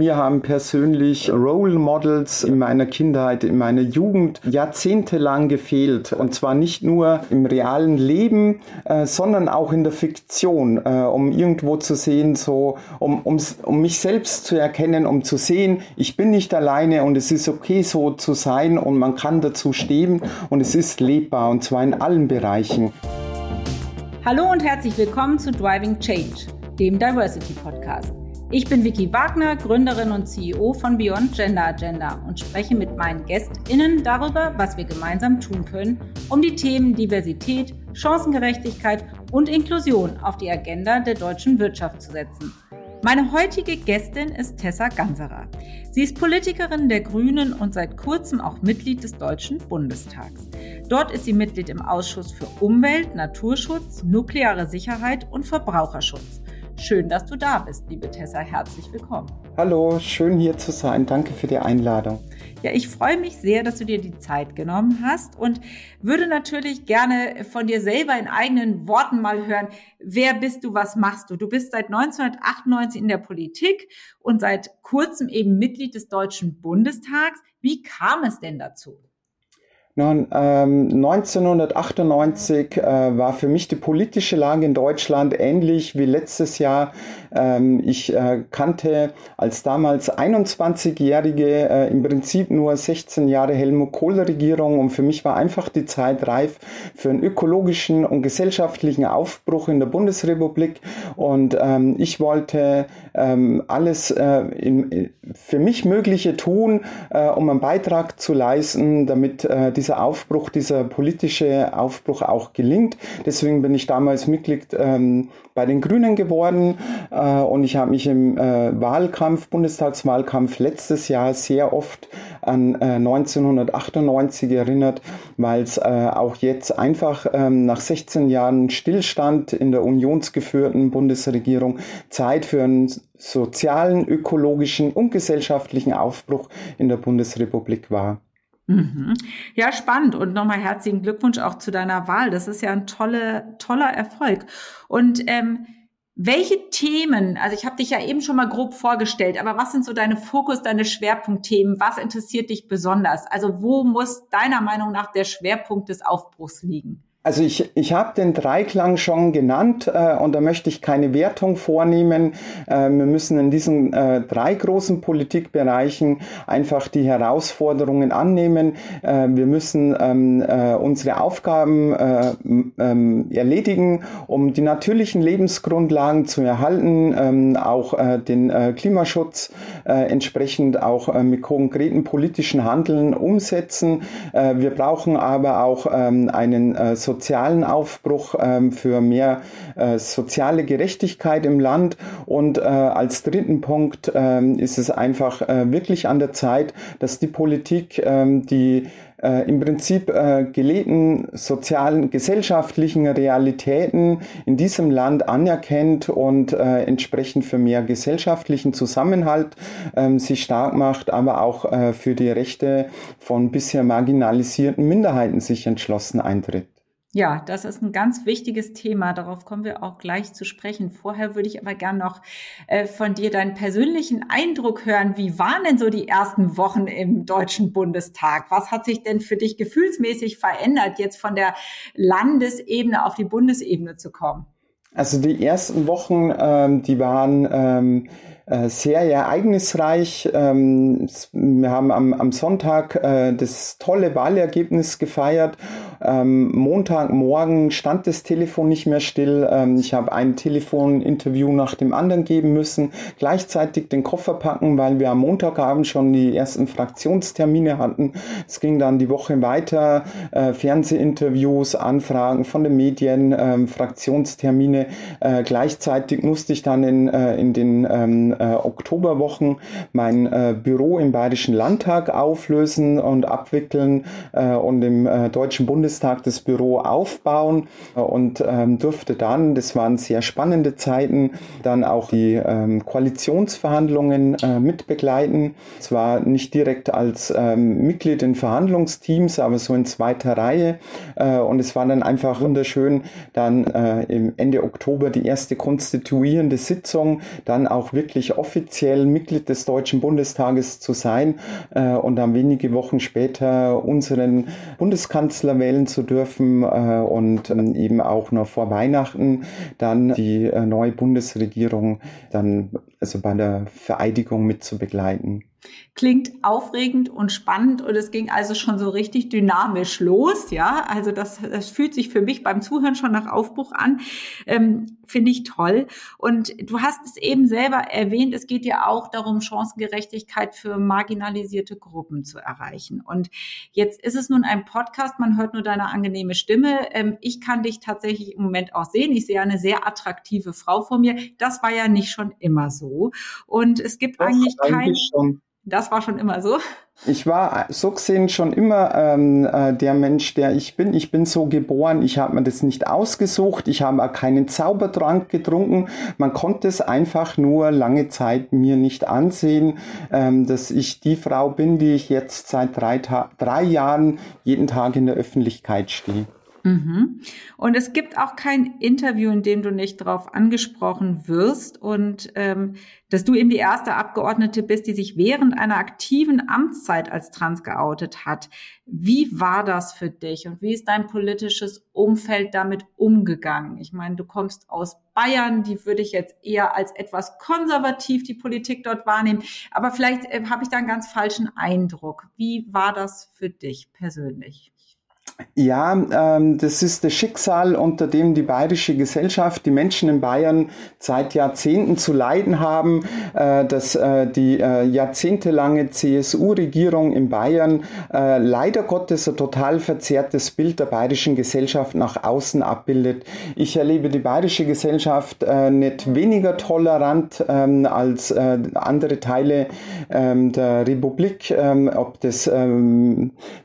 Wir haben persönlich Role Models in meiner Kindheit, in meiner Jugend jahrzehntelang gefehlt. Und zwar nicht nur im realen Leben, äh, sondern auch in der Fiktion, äh, um irgendwo zu sehen, so, um, um, um mich selbst zu erkennen, um zu sehen, ich bin nicht alleine und es ist okay, so zu sein und man kann dazu stehen und es ist lebbar und zwar in allen Bereichen. Hallo und herzlich willkommen zu Driving Change, dem Diversity Podcast. Ich bin Vicky Wagner, Gründerin und CEO von Beyond Gender Agenda und spreche mit meinen GästInnen darüber, was wir gemeinsam tun können, um die Themen Diversität, Chancengerechtigkeit und Inklusion auf die Agenda der deutschen Wirtschaft zu setzen. Meine heutige Gästin ist Tessa Ganserer. Sie ist Politikerin der Grünen und seit kurzem auch Mitglied des Deutschen Bundestags. Dort ist sie Mitglied im Ausschuss für Umwelt, Naturschutz, nukleare Sicherheit und Verbraucherschutz. Schön, dass du da bist, liebe Tessa. Herzlich willkommen. Hallo, schön hier zu sein. Danke für die Einladung. Ja, ich freue mich sehr, dass du dir die Zeit genommen hast und würde natürlich gerne von dir selber in eigenen Worten mal hören, wer bist du, was machst du? Du bist seit 1998 in der Politik und seit kurzem eben Mitglied des Deutschen Bundestags. Wie kam es denn dazu? Nun, ähm, 1998 äh, war für mich die politische Lage in Deutschland ähnlich wie letztes Jahr. Ähm, ich äh, kannte als damals 21-Jährige äh, im Prinzip nur 16 Jahre Helmut Kohl-Regierung und für mich war einfach die Zeit reif für einen ökologischen und gesellschaftlichen Aufbruch in der Bundesrepublik und ähm, ich wollte alles für mich Mögliche tun, um einen Beitrag zu leisten, damit äh, dieser Aufbruch, dieser politische Aufbruch auch gelingt. Deswegen bin ich damals Mitglied ähm, bei den Grünen geworden äh, und ich habe mich im äh, Wahlkampf, Bundestagswahlkampf letztes Jahr sehr oft an äh, 1998 erinnert, weil es äh, auch jetzt einfach ähm, nach 16 Jahren Stillstand in der unionsgeführten Bundesregierung Zeit für einen sozialen, ökologischen und gesellschaftlichen Aufbruch in der Bundesrepublik war. Mhm. Ja, spannend. Und nochmal herzlichen Glückwunsch auch zu deiner Wahl. Das ist ja ein tolle, toller Erfolg. Und ähm, welche Themen, also ich habe dich ja eben schon mal grob vorgestellt, aber was sind so deine Fokus, deine Schwerpunktthemen? Was interessiert dich besonders? Also wo muss deiner Meinung nach der Schwerpunkt des Aufbruchs liegen? Also ich, ich habe den Dreiklang schon genannt äh, und da möchte ich keine Wertung vornehmen. Äh, wir müssen in diesen äh, drei großen Politikbereichen einfach die Herausforderungen annehmen. Äh, wir müssen ähm, äh, unsere Aufgaben äh, ähm, erledigen, um die natürlichen Lebensgrundlagen zu erhalten, ähm, auch äh, den äh, Klimaschutz äh, entsprechend auch äh, mit konkreten politischen Handeln umsetzen. Äh, wir brauchen aber auch ähm, einen äh, sozialen Aufbruch, ähm, für mehr äh, soziale Gerechtigkeit im Land. Und äh, als dritten Punkt ähm, ist es einfach äh, wirklich an der Zeit, dass die Politik ähm, die äh, im Prinzip äh, gelebten sozialen, gesellschaftlichen Realitäten in diesem Land anerkennt und äh, entsprechend für mehr gesellschaftlichen Zusammenhalt ähm, sich stark macht, aber auch äh, für die Rechte von bisher marginalisierten Minderheiten sich entschlossen eintritt. Ja, das ist ein ganz wichtiges Thema. Darauf kommen wir auch gleich zu sprechen. Vorher würde ich aber gern noch äh, von dir deinen persönlichen Eindruck hören. Wie waren denn so die ersten Wochen im Deutschen Bundestag? Was hat sich denn für dich gefühlsmäßig verändert, jetzt von der Landesebene auf die Bundesebene zu kommen? Also die ersten Wochen, ähm, die waren ähm, äh, sehr ereignisreich. Ähm, wir haben am, am Sonntag äh, das tolle Wahlergebnis gefeiert. Ähm, Montagmorgen stand das Telefon nicht mehr still. Ähm, ich habe ein Telefoninterview nach dem anderen geben müssen, gleichzeitig den Koffer packen, weil wir am Montagabend schon die ersten Fraktionstermine hatten. Es ging dann die Woche weiter, äh, Fernsehinterviews, Anfragen von den Medien, Fraktionstermine. Äh, gleichzeitig musste ich dann in, äh, in den äh, Oktoberwochen mein äh, Büro im Bayerischen Landtag auflösen und abwickeln äh, und im äh, Deutschen Bundestag das Büro aufbauen äh, und ähm, durfte dann, das waren sehr spannende Zeiten, dann auch die ähm, Koalitionsverhandlungen äh, mitbegleiten. Zwar nicht direkt als ähm, Mitglied in Verhandlungsteams, aber so in zweiter Reihe. Und es war dann einfach wunderschön, dann im Ende Oktober die erste konstituierende Sitzung, dann auch wirklich offiziell Mitglied des Deutschen Bundestages zu sein äh, und dann wenige Wochen später unseren Bundeskanzler wählen zu dürfen äh, und ähm, eben auch noch vor Weihnachten dann die äh, neue Bundesregierung dann also bei der Vereidigung mit zu begleiten. Klingt aufregend und spannend und es ging also schon so richtig dynamisch los, ja. Also das, das fühlt sich für mich beim Zuhören schon nach Aufbruch an. Ähm, Finde ich toll. Und du hast es eben selber erwähnt, es geht ja auch darum, Chancengerechtigkeit für marginalisierte Gruppen zu erreichen. Und jetzt ist es nun ein Podcast, man hört nur deine angenehme Stimme. Ähm, ich kann dich tatsächlich im Moment auch sehen. Ich sehe eine sehr attraktive Frau vor mir. Das war ja nicht schon immer so. Und es gibt Doch, eigentlich kein... Schon. Das war schon immer so. Ich war so gesehen schon immer ähm, äh, der Mensch, der ich bin. Ich bin so geboren, ich habe mir das nicht ausgesucht, ich habe auch keinen Zaubertrank getrunken. Man konnte es einfach nur lange Zeit mir nicht ansehen, ähm, dass ich die Frau bin, die ich jetzt seit drei, drei Jahren jeden Tag in der Öffentlichkeit stehe. Mhm. Und es gibt auch kein Interview, in dem du nicht darauf angesprochen wirst und ähm, dass du eben die erste Abgeordnete bist, die sich während einer aktiven Amtszeit als trans geoutet hat. Wie war das für dich und wie ist dein politisches Umfeld damit umgegangen? Ich meine, du kommst aus Bayern, die würde ich jetzt eher als etwas konservativ die Politik dort wahrnehmen, aber vielleicht äh, habe ich da einen ganz falschen Eindruck. Wie war das für dich persönlich? Ja, ähm, das ist das Schicksal, unter dem die bayerische Gesellschaft, die Menschen in Bayern seit Jahrzehnten zu leiden haben, äh, dass äh, die äh, jahrzehntelange CSU-Regierung in Bayern äh, leider Gottes ein total verzerrtes Bild der bayerischen Gesellschaft nach außen abbildet. Ich erlebe die bayerische Gesellschaft äh, nicht weniger tolerant ähm, als äh, andere Teile ähm, der Republik, ähm, ob das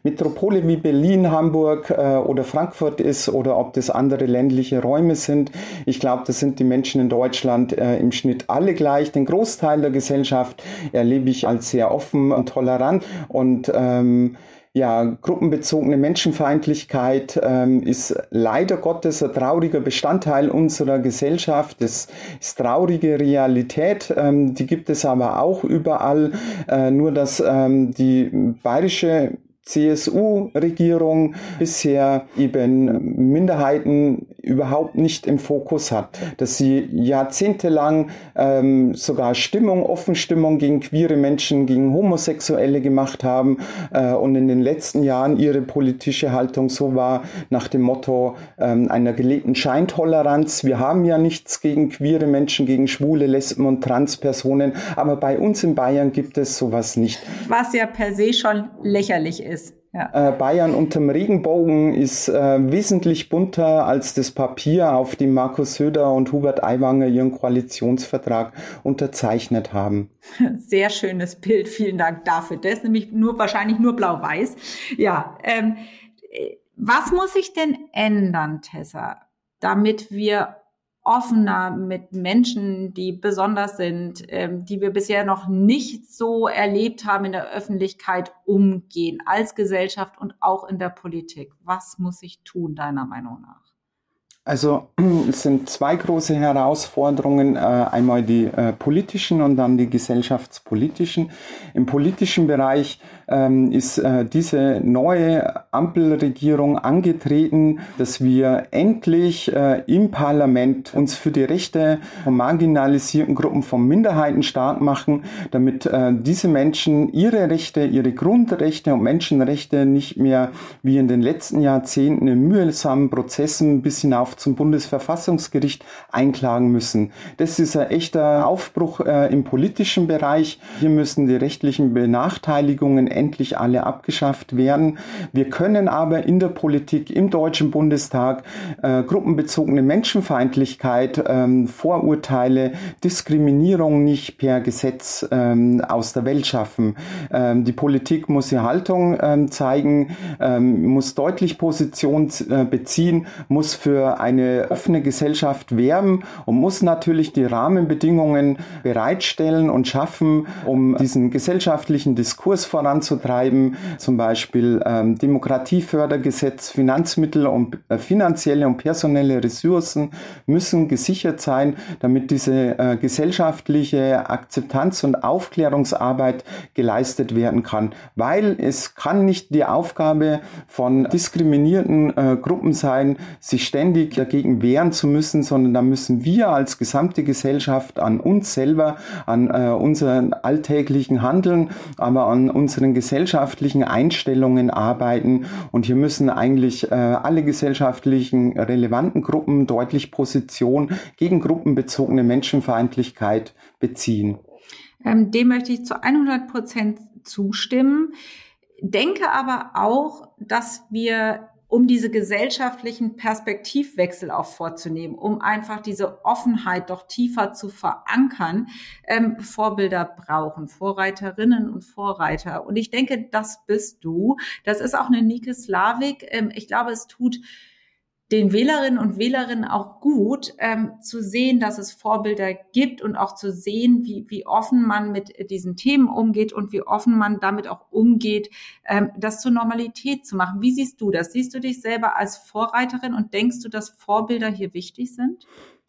Metropole wie Berlin, Hamburg, Hamburg äh, oder Frankfurt ist oder ob das andere ländliche Räume sind. Ich glaube, das sind die Menschen in Deutschland äh, im Schnitt alle gleich. Den Großteil der Gesellschaft erlebe ich als sehr offen und tolerant und ähm, ja, gruppenbezogene Menschenfeindlichkeit ähm, ist leider Gottes ein trauriger Bestandteil unserer Gesellschaft. Das ist traurige Realität. Ähm, die gibt es aber auch überall. Äh, nur dass ähm, die bayerische CSU-Regierung bisher eben Minderheiten überhaupt nicht im Fokus hat, dass sie jahrzehntelang ähm, sogar Stimmung, Offenstimmung gegen queere Menschen, gegen Homosexuelle gemacht haben äh, und in den letzten Jahren ihre politische Haltung so war nach dem Motto ähm, einer gelebten Scheintoleranz. Wir haben ja nichts gegen queere Menschen, gegen schwule, Lesben und Transpersonen, aber bei uns in Bayern gibt es sowas nicht. Was ja per se schon lächerlich ist. Ja. Äh, Bayern unterm Regenbogen ist äh, wesentlich bunter als das Papier, auf dem Markus Söder und Hubert Aiwanger ihren Koalitionsvertrag unterzeichnet haben. Sehr schönes Bild, vielen Dank dafür. Das ist nämlich nur wahrscheinlich nur blau-weiß. Ja, ähm, was muss sich denn ändern, Tessa, damit wir offener mit Menschen, die besonders sind, ähm, die wir bisher noch nicht so erlebt haben in der Öffentlichkeit, umgehen, als Gesellschaft und auch in der Politik? Was muss ich tun, deiner Meinung nach? Also es sind zwei große Herausforderungen, äh, einmal die äh, politischen und dann die gesellschaftspolitischen. Im politischen Bereich ähm, ist äh, diese neue Ampelregierung angetreten, dass wir endlich im Parlament uns für die Rechte von marginalisierten Gruppen von Minderheiten stark machen, damit diese Menschen ihre Rechte, ihre Grundrechte und Menschenrechte nicht mehr wie in den letzten Jahrzehnten in mühsamen Prozessen bis hinauf zum Bundesverfassungsgericht einklagen müssen. Das ist ein echter Aufbruch äh, im politischen Bereich. Hier müssen die rechtlichen Benachteiligungen endlich alle abgeschafft werden. Wir können aber in der Politik, im Deutschen Bundestag, äh, gruppenbezogene Menschenfeindlichkeit, ähm, Vorurteile, Diskriminierung nicht per Gesetz ähm, aus der Welt schaffen. Ähm, die Politik muss die Haltung ähm, zeigen, ähm, muss deutlich Position äh, beziehen, muss für eine offene Gesellschaft werben und muss natürlich die Rahmenbedingungen bereitstellen und schaffen, um diesen gesellschaftlichen Diskurs voranzutreiben, zum Beispiel ähm, Demokratiefördergesetz, Finanzmittel und äh, finanzielle und personelle Ressourcen müssen gesichert sein, damit diese äh, gesellschaftliche Akzeptanz und Aufklärungsarbeit geleistet werden kann, weil es kann nicht die Aufgabe von diskriminierten äh, Gruppen sein, sich ständig dagegen wehren zu müssen, sondern da müssen wir als gesamte Gesellschaft an uns selber, an äh, unseren alltäglichen Handeln, aber an unseren gesellschaftlichen Einstellungen arbeiten. Und hier müssen eigentlich äh, alle gesellschaftlichen relevanten Gruppen deutlich Position gegen gruppenbezogene Menschenfeindlichkeit beziehen. Ähm, dem möchte ich zu 100 Prozent zustimmen. Denke aber auch, dass wir um diese gesellschaftlichen Perspektivwechsel auch vorzunehmen, um einfach diese Offenheit doch tiefer zu verankern, ähm, Vorbilder brauchen, Vorreiterinnen und Vorreiter. Und ich denke, das bist du. Das ist auch eine Nike Slavik. Ähm, ich glaube, es tut den Wählerinnen und Wählerinnen auch gut, ähm, zu sehen, dass es Vorbilder gibt und auch zu sehen, wie, wie offen man mit diesen Themen umgeht und wie offen man damit auch umgeht, ähm, das zur Normalität zu machen. Wie siehst du das? Siehst du dich selber als Vorreiterin und denkst du, dass Vorbilder hier wichtig sind?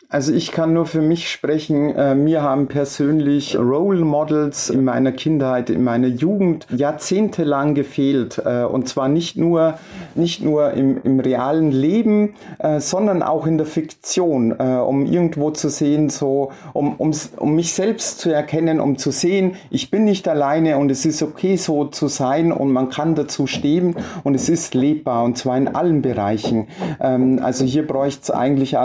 Also ich kann nur für mich sprechen. Äh, mir haben persönlich Role Models in meiner Kindheit, in meiner Jugend jahrzehntelang gefehlt. Äh, und zwar nicht nur, nicht nur im, im realen Leben, äh, sondern auch in der Fiktion, um irgendwo zu sehen, so, um, um, um mich selbst zu erkennen, um zu sehen, ich bin nicht alleine und es ist okay so zu sein und man kann dazu stehen und es ist lebbar und zwar in allen Bereichen. Ähm, also hier bräuchte es eigentlich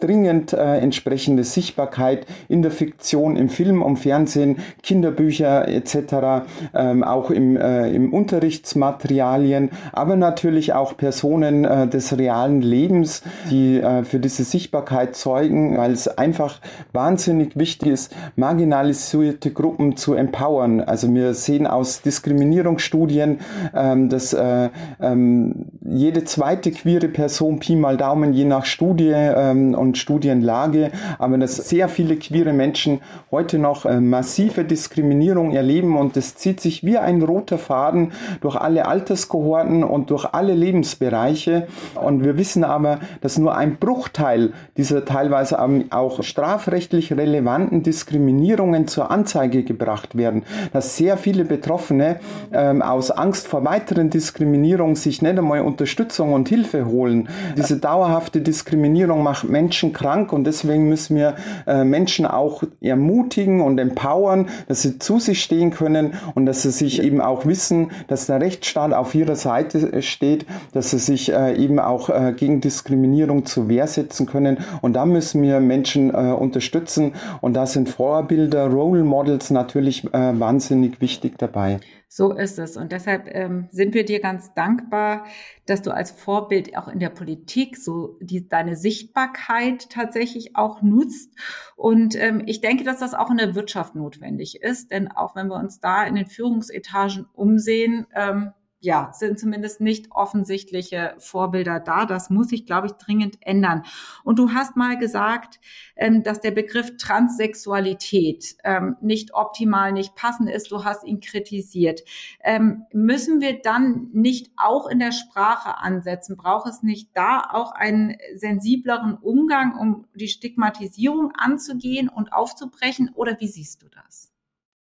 dringend äh, entsprechende Sichtbarkeit in der Fiktion, im Film, und Fernsehen, Kinderbücher etc., ähm, auch im, äh, im Unterrichtsmaterialien, aber natürlich auch Personen äh, des realen Lebens, die äh, für diese Sichtbarkeit zeugen, weil es einfach wahnsinnig wichtig ist, marginalisierte Gruppen zu empowern. Also wir sehen aus Diskriminierungsstudien, ähm, dass äh, ähm, jede zweite queere Person Pi mal Daumen je nach Studie ähm, und Studienlage Lage, aber dass sehr viele queere Menschen heute noch äh, massive Diskriminierung erleben und das zieht sich wie ein roter Faden durch alle Alterskohorten und durch alle Lebensbereiche. Und wir wissen aber, dass nur ein Bruchteil dieser teilweise auch strafrechtlich relevanten Diskriminierungen zur Anzeige gebracht werden. Dass sehr viele Betroffene ähm, aus Angst vor weiteren Diskriminierungen sich nicht einmal Unterstützung und Hilfe holen. Diese dauerhafte Diskriminierung macht Menschen krank und und deswegen müssen wir äh, Menschen auch ermutigen und empowern, dass sie zu sich stehen können und dass sie sich eben auch wissen, dass der Rechtsstaat auf ihrer Seite äh, steht, dass sie sich äh, eben auch äh, gegen Diskriminierung zur Wehr setzen können. Und da müssen wir Menschen äh, unterstützen. Und da sind Vorbilder, Role Models natürlich äh, wahnsinnig wichtig dabei. So ist es. Und deshalb ähm, sind wir dir ganz dankbar, dass du als Vorbild auch in der Politik so die, deine Sichtbarkeit tatsächlich auch nutzt. Und ähm, ich denke, dass das auch in der Wirtschaft notwendig ist. Denn auch wenn wir uns da in den Führungsetagen umsehen, ähm, ja, sind zumindest nicht offensichtliche Vorbilder da. Das muss sich, glaube ich, dringend ändern. Und du hast mal gesagt, ähm, dass der Begriff Transsexualität ähm, nicht optimal, nicht passend ist. Du hast ihn kritisiert. Ähm, müssen wir dann nicht auch in der Sprache ansetzen? Braucht es nicht da auch einen sensibleren Umgang, um die Stigmatisierung anzugehen und aufzubrechen? Oder wie siehst du das?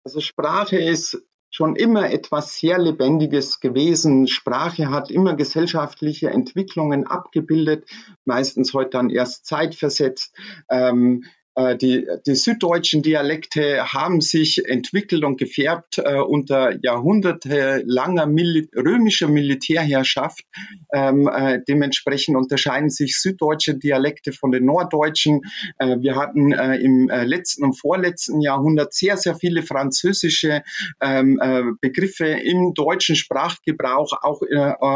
Also Sprache ist schon immer etwas sehr Lebendiges gewesen. Sprache hat immer gesellschaftliche Entwicklungen abgebildet, meistens heute dann erst zeitversetzt. Ähm, äh, die, die süddeutschen Dialekte haben sich entwickelt und gefärbt äh, unter jahrhundertelanger Mil römischer Militärherrschaft. Ähm, äh, dementsprechend unterscheiden sich süddeutsche Dialekte von den norddeutschen. Äh, wir hatten äh, im äh, letzten und vorletzten Jahrhundert sehr, sehr viele französische ähm, Begriffe im deutschen Sprachgebrauch, auch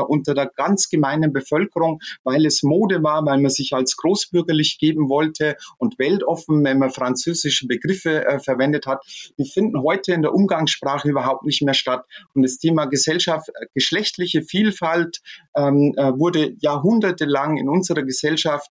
unter der ganz gemeinen Bevölkerung, weil es Mode war, weil man sich als großbürgerlich geben wollte und weltoffen offen, wenn man französische Begriffe äh, verwendet hat, die finden heute in der Umgangssprache überhaupt nicht mehr statt. Und das Thema Gesellschaft, äh, geschlechtliche Vielfalt ähm, äh, wurde jahrhundertelang in unserer Gesellschaft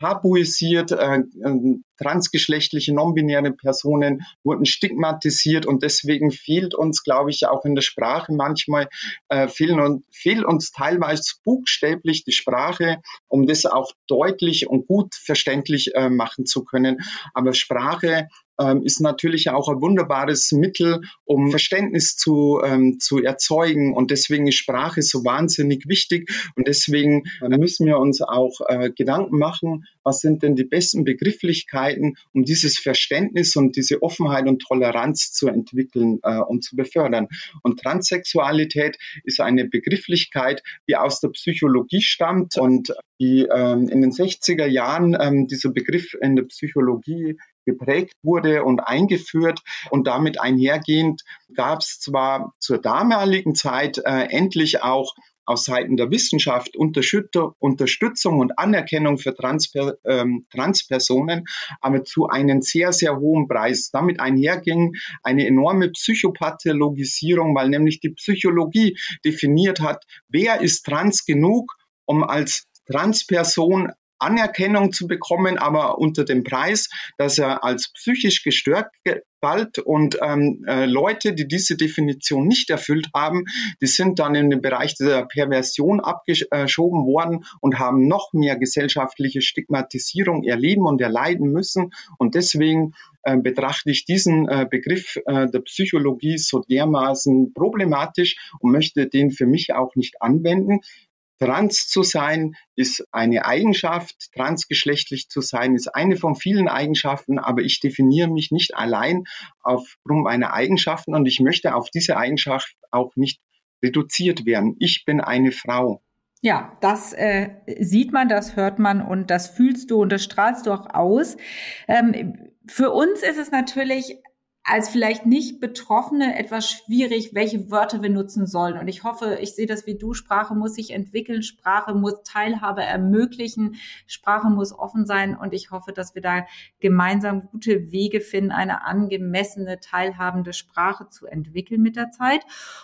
tabuisiert, äh, äh, transgeschlechtliche, non-binäre Personen wurden stigmatisiert und deswegen fehlt uns, glaube ich, auch in der Sprache manchmal, äh, fehlen und, fehlt uns teilweise buchstäblich die Sprache, um das auch deutlich und gut verständlich äh, machen zu können. Aber Sprache ähm, ist natürlich auch ein wunderbares Mittel, um Verständnis zu, ähm, zu erzeugen. Und deswegen ist Sprache so wahnsinnig wichtig. Und deswegen äh, müssen wir uns auch äh, Gedanken machen, was sind denn die besten Begrifflichkeiten, um dieses Verständnis und diese Offenheit und Toleranz zu entwickeln äh, und zu befördern. Und Transsexualität ist eine Begrifflichkeit, die aus der Psychologie stammt und die ähm, in den 60er Jahren ähm, dieser Begriff in der Psychologie geprägt wurde und eingeführt. Und damit einhergehend gab es zwar zur damaligen Zeit äh, endlich auch aus Seiten der Wissenschaft Unterstützung und Anerkennung für Transper ähm, Transpersonen, aber zu einem sehr, sehr hohen Preis. Damit einherging eine enorme Psychopathologisierung, weil nämlich die Psychologie definiert hat, wer ist trans genug, um als Transperson Anerkennung zu bekommen, aber unter dem Preis, dass er als psychisch gestört galt. Und ähm, äh, Leute, die diese Definition nicht erfüllt haben, die sind dann in den Bereich der Perversion abgeschoben worden und haben noch mehr gesellschaftliche Stigmatisierung erleben und erleiden müssen. Und deswegen äh, betrachte ich diesen äh, Begriff äh, der Psychologie so dermaßen problematisch und möchte den für mich auch nicht anwenden. Trans zu sein ist eine Eigenschaft, transgeschlechtlich zu sein ist eine von vielen Eigenschaften, aber ich definiere mich nicht allein aufgrund meiner Eigenschaften und ich möchte auf diese Eigenschaft auch nicht reduziert werden. Ich bin eine Frau. Ja, das äh, sieht man, das hört man und das fühlst du und das strahlst du auch aus. Ähm, für uns ist es natürlich als vielleicht nicht Betroffene etwas schwierig, welche Wörter wir nutzen sollen. Und ich hoffe, ich sehe das wie du, Sprache muss sich entwickeln, Sprache muss Teilhabe ermöglichen, Sprache muss offen sein. Und ich hoffe, dass wir da gemeinsam gute Wege finden, eine angemessene, teilhabende Sprache zu entwickeln mit der Zeit.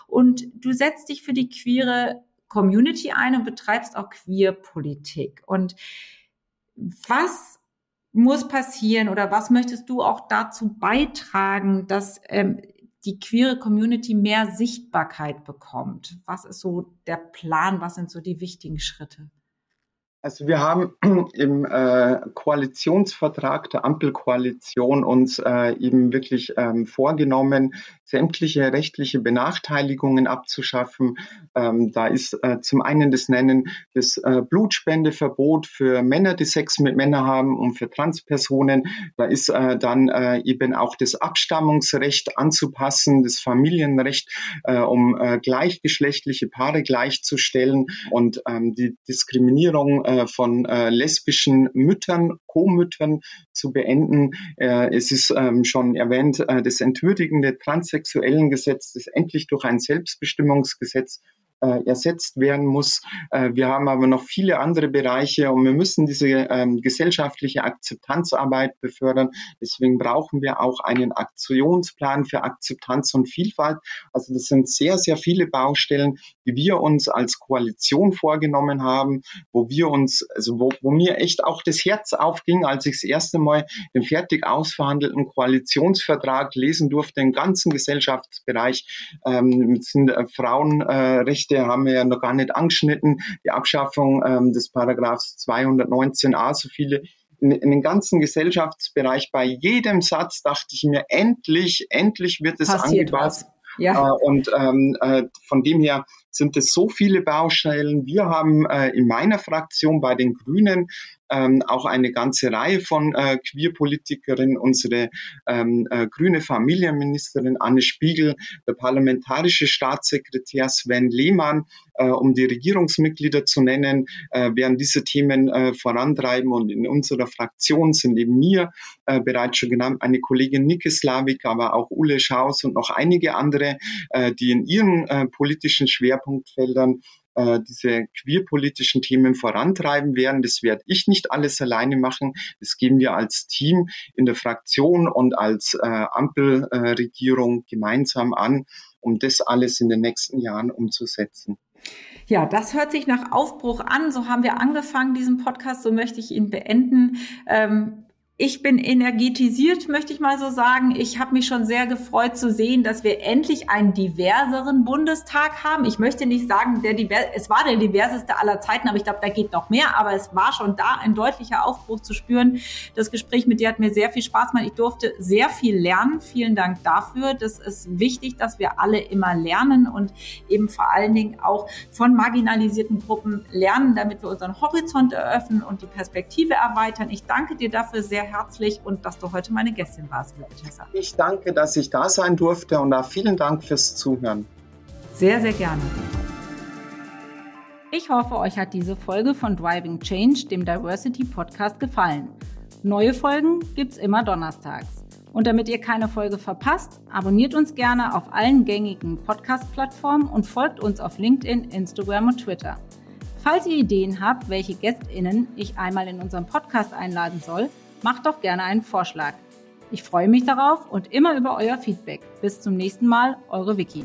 Und du setzt dich für die queere Community ein und betreibst auch Queer-Politik. Und was muss passieren oder was möchtest du auch dazu beitragen, dass ähm, die queere Community mehr Sichtbarkeit bekommt? Was ist so der Plan? Was sind so die wichtigen Schritte? Also wir haben im äh, Koalitionsvertrag der Ampelkoalition uns äh, eben wirklich ähm, vorgenommen, sämtliche rechtliche Benachteiligungen abzuschaffen. Ähm, da ist äh, zum einen das Nennen des äh, Blutspendeverbot für Männer, die Sex mit Männern haben und für Transpersonen. Da ist äh, dann äh, eben auch das Abstammungsrecht anzupassen, das Familienrecht, äh, um äh, gleichgeschlechtliche Paare gleichzustellen und ähm, die Diskriminierung von lesbischen Müttern, Co-Müttern zu beenden. Es ist ähm, schon erwähnt, äh, das entwürdigende transsexuellen Gesetz, das endlich durch ein Selbstbestimmungsgesetz äh, ersetzt werden muss. Äh, wir haben aber noch viele andere Bereiche und wir müssen diese ähm, gesellschaftliche Akzeptanzarbeit befördern. Deswegen brauchen wir auch einen Aktionsplan für Akzeptanz und Vielfalt. Also das sind sehr, sehr viele Baustellen, die wir uns als Koalition vorgenommen haben, wo wir uns, also wo, wo mir echt auch das Herz aufging, als ich das erste Mal den fertig ausverhandelten Koalitionsvertrag lesen durfte, im ganzen Gesellschaftsbereich ähm, sind äh, Frauenrechte Rechte haben wir ja noch gar nicht angeschnitten. Die Abschaffung ähm, des Paragraphs 219a, so viele in, in den ganzen Gesellschaftsbereich. Bei jedem Satz dachte ich mir, endlich, endlich wird es Passiert angepasst. Ja. Äh, und ähm, äh, von dem her sind es so viele Baustellen. Wir haben äh, in meiner Fraktion bei den Grünen ähm, auch eine ganze Reihe von äh, Queerpolitikerinnen, unsere ähm, äh, grüne Familienministerin Anne Spiegel, der parlamentarische Staatssekretär Sven Lehmann, äh, um die Regierungsmitglieder zu nennen, äh, werden diese Themen äh, vorantreiben. Und in unserer Fraktion sind eben mir äh, bereits schon genannt eine Kollegin Nike Slavik, aber auch Ulle Schaus und noch einige andere, äh, die in ihren äh, politischen Schwerpunktfeldern äh, diese queerpolitischen Themen vorantreiben werden. Das werde ich nicht alles alleine machen. Das gehen wir als Team in der Fraktion und als äh, Ampelregierung gemeinsam an, um das alles in den nächsten Jahren umzusetzen. Ja, das hört sich nach Aufbruch an. So haben wir angefangen, diesen Podcast. So möchte ich ihn beenden. Ähm, ich bin energetisiert, möchte ich mal so sagen. Ich habe mich schon sehr gefreut zu sehen, dass wir endlich einen diverseren Bundestag haben. Ich möchte nicht sagen, der divers, es war der diverseste aller Zeiten, aber ich glaube, da geht noch mehr. Aber es war schon da ein deutlicher Aufbruch zu spüren. Das Gespräch mit dir hat mir sehr viel Spaß gemacht. Ich durfte sehr viel lernen. Vielen Dank dafür. Das ist wichtig, dass wir alle immer lernen und eben vor allen Dingen auch von marginalisierten Gruppen lernen, damit wir unseren Horizont eröffnen und die Perspektive erweitern. Ich danke dir dafür sehr herzlich und dass du heute meine Gästin warst, liebe Tessa. Ich danke, dass ich da sein durfte und auch vielen Dank fürs Zuhören. Sehr, sehr gerne. Ich hoffe, euch hat diese Folge von Driving Change, dem Diversity Podcast, gefallen. Neue Folgen gibt's immer donnerstags. Und damit ihr keine Folge verpasst, abonniert uns gerne auf allen gängigen Podcast-Plattformen und folgt uns auf LinkedIn, Instagram und Twitter. Falls ihr Ideen habt, welche GästInnen ich einmal in unseren Podcast einladen soll, macht doch gerne einen Vorschlag. Ich freue mich darauf und immer über euer Feedback. Bis zum nächsten Mal, eure Vicky.